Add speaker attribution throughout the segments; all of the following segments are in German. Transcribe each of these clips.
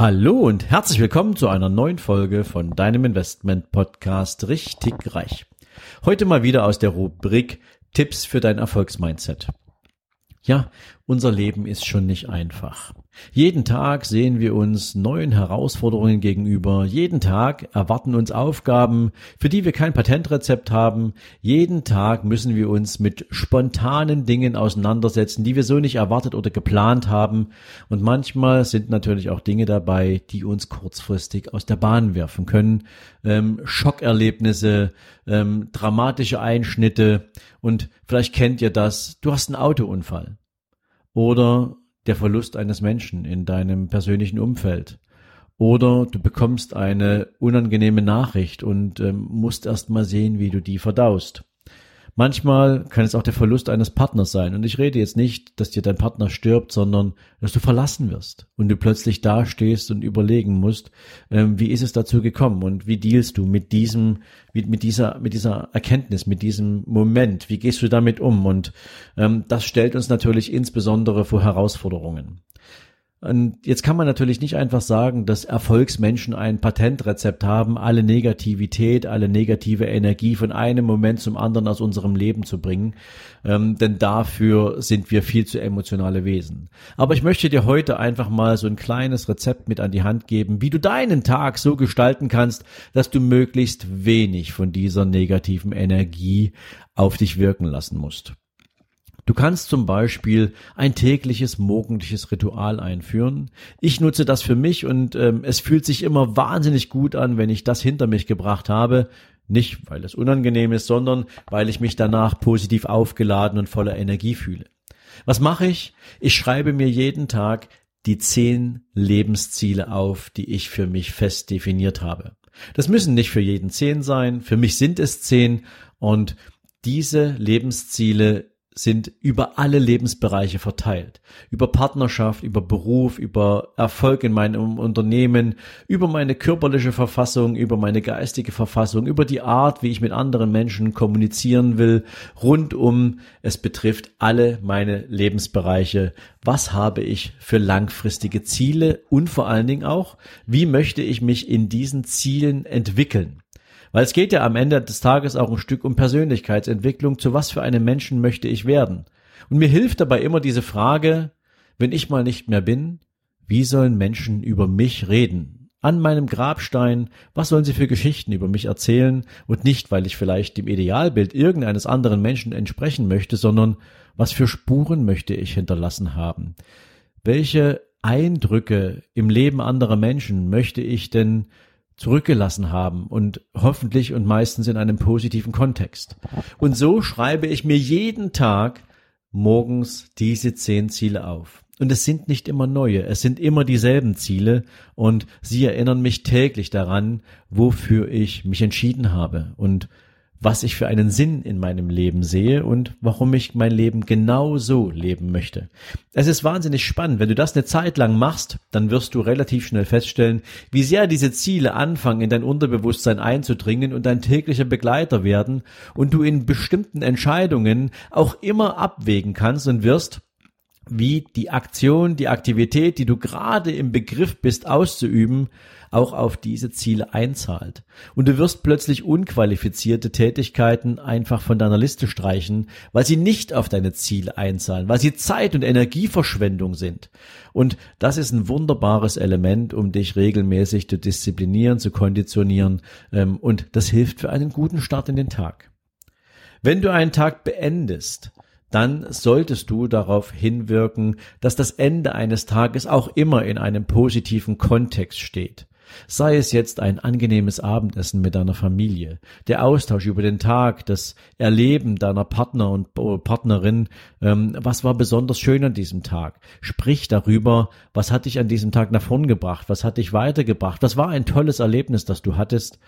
Speaker 1: Hallo und herzlich willkommen zu einer neuen Folge von deinem Investment Podcast Richtig Reich. Heute mal wieder aus der Rubrik Tipps für dein Erfolgsmindset. Ja, unser Leben ist schon nicht einfach. Jeden Tag sehen wir uns neuen Herausforderungen gegenüber. Jeden Tag erwarten uns Aufgaben, für die wir kein Patentrezept haben. Jeden Tag müssen wir uns mit spontanen Dingen auseinandersetzen, die wir so nicht erwartet oder geplant haben. Und manchmal sind natürlich auch Dinge dabei, die uns kurzfristig aus der Bahn werfen können. Ähm, Schockerlebnisse, ähm, dramatische Einschnitte. Und vielleicht kennt ihr das. Du hast einen Autounfall oder der Verlust eines Menschen in deinem persönlichen Umfeld. Oder du bekommst eine unangenehme Nachricht und ähm, musst erst mal sehen, wie du die verdaust. Manchmal kann es auch der Verlust eines Partners sein. Und ich rede jetzt nicht, dass dir dein Partner stirbt, sondern dass du verlassen wirst und du plötzlich dastehst und überlegen musst, ähm, wie ist es dazu gekommen und wie dealst du mit diesem, mit, mit dieser, mit dieser Erkenntnis, mit diesem Moment, wie gehst du damit um? Und ähm, das stellt uns natürlich insbesondere vor Herausforderungen. Und jetzt kann man natürlich nicht einfach sagen, dass Erfolgsmenschen ein Patentrezept haben, alle Negativität, alle negative Energie von einem Moment zum anderen aus unserem Leben zu bringen, ähm, denn dafür sind wir viel zu emotionale Wesen. Aber ich möchte dir heute einfach mal so ein kleines Rezept mit an die Hand geben, wie du deinen Tag so gestalten kannst, dass du möglichst wenig von dieser negativen Energie auf dich wirken lassen musst. Du kannst zum Beispiel ein tägliches morgendliches Ritual einführen. Ich nutze das für mich und ähm, es fühlt sich immer wahnsinnig gut an, wenn ich das hinter mich gebracht habe. Nicht, weil es unangenehm ist, sondern weil ich mich danach positiv aufgeladen und voller Energie fühle. Was mache ich? Ich schreibe mir jeden Tag die zehn Lebensziele auf, die ich für mich fest definiert habe. Das müssen nicht für jeden zehn sein, für mich sind es zehn und diese Lebensziele sind über alle Lebensbereiche verteilt. Über Partnerschaft, über Beruf, über Erfolg in meinem Unternehmen, über meine körperliche Verfassung, über meine geistige Verfassung, über die Art, wie ich mit anderen Menschen kommunizieren will, rundum. Es betrifft alle meine Lebensbereiche. Was habe ich für langfristige Ziele und vor allen Dingen auch, wie möchte ich mich in diesen Zielen entwickeln? Weil es geht ja am Ende des Tages auch ein Stück um Persönlichkeitsentwicklung. Zu was für einem Menschen möchte ich werden? Und mir hilft dabei immer diese Frage, wenn ich mal nicht mehr bin, wie sollen Menschen über mich reden? An meinem Grabstein, was sollen sie für Geschichten über mich erzählen? Und nicht, weil ich vielleicht dem Idealbild irgendeines anderen Menschen entsprechen möchte, sondern was für Spuren möchte ich hinterlassen haben? Welche Eindrücke im Leben anderer Menschen möchte ich denn zurückgelassen haben und hoffentlich und meistens in einem positiven Kontext. Und so schreibe ich mir jeden Tag morgens diese zehn Ziele auf. Und es sind nicht immer neue, es sind immer dieselben Ziele und sie erinnern mich täglich daran, wofür ich mich entschieden habe und was ich für einen Sinn in meinem Leben sehe und warum ich mein Leben genau so leben möchte. Es ist wahnsinnig spannend. Wenn du das eine Zeit lang machst, dann wirst du relativ schnell feststellen, wie sehr diese Ziele anfangen, in dein Unterbewusstsein einzudringen und dein täglicher Begleiter werden und du in bestimmten Entscheidungen auch immer abwägen kannst und wirst, wie die Aktion, die Aktivität, die du gerade im Begriff bist auszuüben, auch auf diese Ziele einzahlt. Und du wirst plötzlich unqualifizierte Tätigkeiten einfach von deiner Liste streichen, weil sie nicht auf deine Ziele einzahlen, weil sie Zeit- und Energieverschwendung sind. Und das ist ein wunderbares Element, um dich regelmäßig zu disziplinieren, zu konditionieren. Ähm, und das hilft für einen guten Start in den Tag. Wenn du einen Tag beendest, dann solltest du darauf hinwirken, dass das Ende eines Tages auch immer in einem positiven Kontext steht. Sei es jetzt ein angenehmes Abendessen mit deiner Familie, der Austausch über den Tag, das Erleben deiner Partner und Partnerin, ähm, was war besonders schön an diesem Tag. Sprich darüber, was hat dich an diesem Tag nach vorn gebracht, was hat dich weitergebracht, was war ein tolles Erlebnis, das du hattest.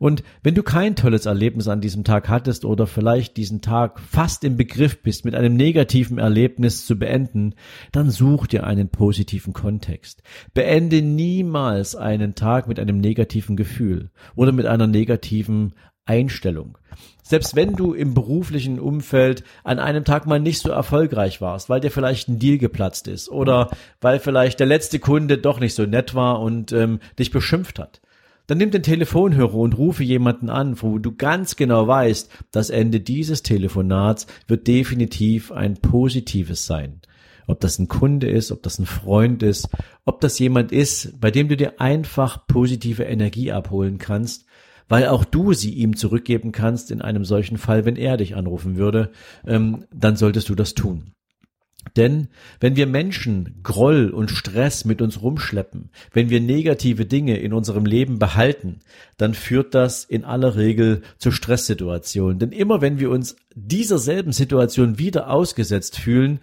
Speaker 1: Und wenn du kein tolles Erlebnis an diesem Tag hattest oder vielleicht diesen Tag fast im Begriff bist, mit einem negativen Erlebnis zu beenden, dann such dir einen positiven Kontext. Beende niemals einen Tag mit einem negativen Gefühl oder mit einer negativen Einstellung. Selbst wenn du im beruflichen Umfeld an einem Tag mal nicht so erfolgreich warst, weil dir vielleicht ein Deal geplatzt ist oder weil vielleicht der letzte Kunde doch nicht so nett war und ähm, dich beschimpft hat, dann nimm den Telefonhörer und rufe jemanden an, wo du ganz genau weißt, das Ende dieses Telefonats wird definitiv ein positives sein. Ob das ein Kunde ist, ob das ein Freund ist, ob das jemand ist, bei dem du dir einfach positive Energie abholen kannst, weil auch du sie ihm zurückgeben kannst in einem solchen Fall, wenn er dich anrufen würde, ähm, dann solltest du das tun. Denn wenn wir Menschen Groll und Stress mit uns rumschleppen, wenn wir negative Dinge in unserem Leben behalten, dann führt das in aller Regel zu Stresssituationen. Denn immer wenn wir uns dieser selben Situation wieder ausgesetzt fühlen,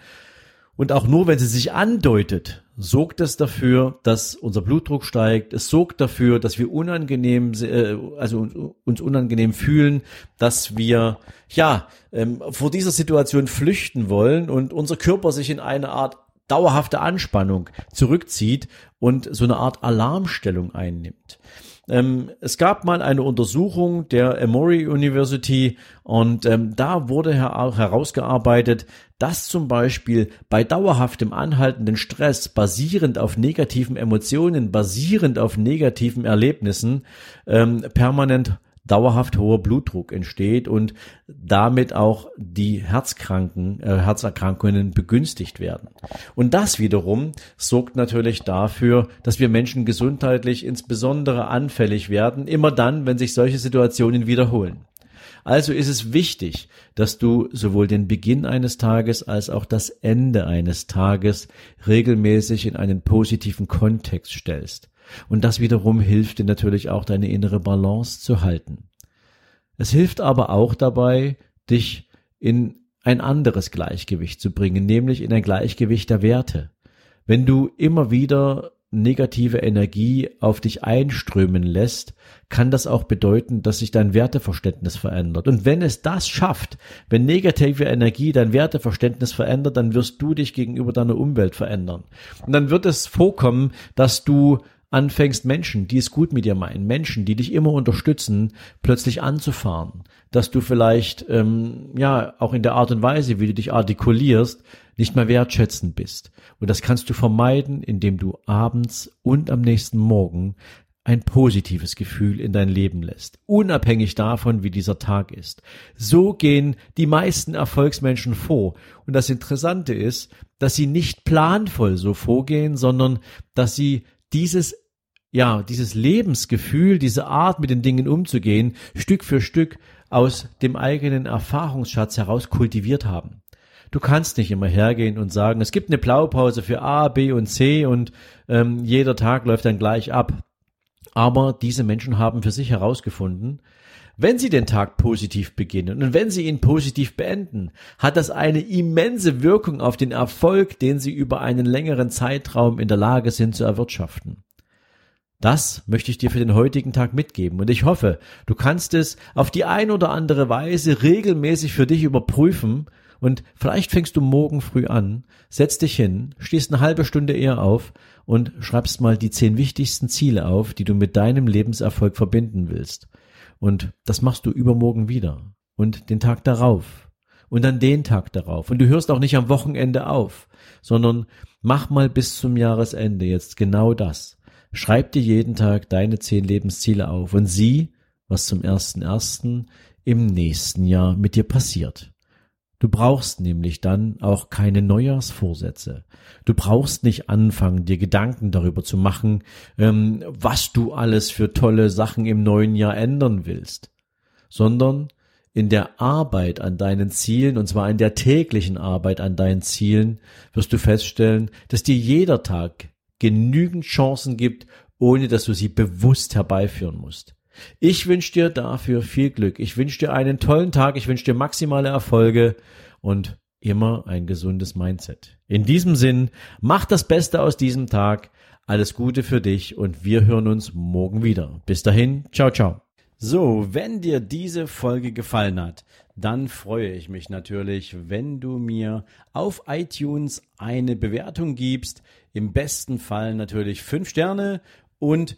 Speaker 1: und auch nur, wenn sie sich andeutet, sorgt es dafür, dass unser Blutdruck steigt. Es sorgt dafür, dass wir unangenehm, äh, also uns unangenehm fühlen, dass wir ja ähm, vor dieser Situation flüchten wollen und unser Körper sich in eine Art dauerhafte Anspannung zurückzieht und so eine Art Alarmstellung einnimmt. Ähm, es gab mal eine Untersuchung der Emory University und ähm, da wurde her herausgearbeitet, dass zum Beispiel bei dauerhaftem anhaltenden Stress basierend auf negativen Emotionen, basierend auf negativen Erlebnissen ähm, permanent dauerhaft hoher Blutdruck entsteht und damit auch die Herzkranken, äh, Herzerkrankungen begünstigt werden. Und das wiederum sorgt natürlich dafür, dass wir Menschen gesundheitlich insbesondere anfällig werden, immer dann, wenn sich solche Situationen wiederholen. Also ist es wichtig, dass du sowohl den Beginn eines Tages als auch das Ende eines Tages regelmäßig in einen positiven Kontext stellst. Und das wiederum hilft dir natürlich auch, deine innere Balance zu halten. Es hilft aber auch dabei, dich in ein anderes Gleichgewicht zu bringen, nämlich in ein Gleichgewicht der Werte. Wenn du immer wieder negative Energie auf dich einströmen lässt, kann das auch bedeuten, dass sich dein Werteverständnis verändert. Und wenn es das schafft, wenn negative Energie dein Werteverständnis verändert, dann wirst du dich gegenüber deiner Umwelt verändern. Und dann wird es vorkommen, dass du anfängst, Menschen, die es gut mit dir meinen, Menschen, die dich immer unterstützen, plötzlich anzufahren, dass du vielleicht ähm, ja auch in der Art und Weise, wie du dich artikulierst, nicht mehr wertschätzend bist. Und das kannst du vermeiden, indem du abends und am nächsten Morgen ein positives Gefühl in dein Leben lässt, unabhängig davon, wie dieser Tag ist. So gehen die meisten Erfolgsmenschen vor. Und das Interessante ist, dass sie nicht planvoll so vorgehen, sondern dass sie dieses ja, dieses Lebensgefühl, diese Art mit den Dingen umzugehen, Stück für Stück aus dem eigenen Erfahrungsschatz heraus kultiviert haben. Du kannst nicht immer hergehen und sagen, es gibt eine Blaupause für A, B und C und ähm, jeder Tag läuft dann gleich ab. Aber diese Menschen haben für sich herausgefunden, wenn sie den Tag positiv beginnen und wenn sie ihn positiv beenden, hat das eine immense Wirkung auf den Erfolg, den sie über einen längeren Zeitraum in der Lage sind zu erwirtschaften. Das möchte ich dir für den heutigen Tag mitgeben und ich hoffe, du kannst es auf die ein oder andere Weise regelmäßig für dich überprüfen und vielleicht fängst du morgen früh an, setzt dich hin, stehst eine halbe Stunde eher auf und schreibst mal die zehn wichtigsten Ziele auf, die du mit deinem Lebenserfolg verbinden willst. Und das machst du übermorgen wieder. Und den Tag darauf. Und dann den Tag darauf. Und du hörst auch nicht am Wochenende auf, sondern mach mal bis zum Jahresende jetzt genau das. Schreib dir jeden Tag deine zehn Lebensziele auf und sieh, was zum ersten ersten im nächsten Jahr mit dir passiert. Du brauchst nämlich dann auch keine Neujahrsvorsätze. Du brauchst nicht anfangen, dir Gedanken darüber zu machen, ähm, was du alles für tolle Sachen im neuen Jahr ändern willst, sondern in der Arbeit an deinen Zielen, und zwar in der täglichen Arbeit an deinen Zielen, wirst du feststellen, dass dir jeder Tag genügend Chancen gibt, ohne dass du sie bewusst herbeiführen musst. Ich wünsche dir dafür viel Glück. Ich wünsche dir einen tollen Tag. Ich wünsche dir maximale Erfolge und immer ein gesundes Mindset. In diesem Sinn, mach das Beste aus diesem Tag. Alles Gute für dich und wir hören uns morgen wieder. Bis dahin, ciao, ciao. So, wenn dir diese Folge gefallen hat, dann freue ich mich natürlich, wenn du mir auf iTunes eine Bewertung gibst. Im besten Fall natürlich fünf Sterne und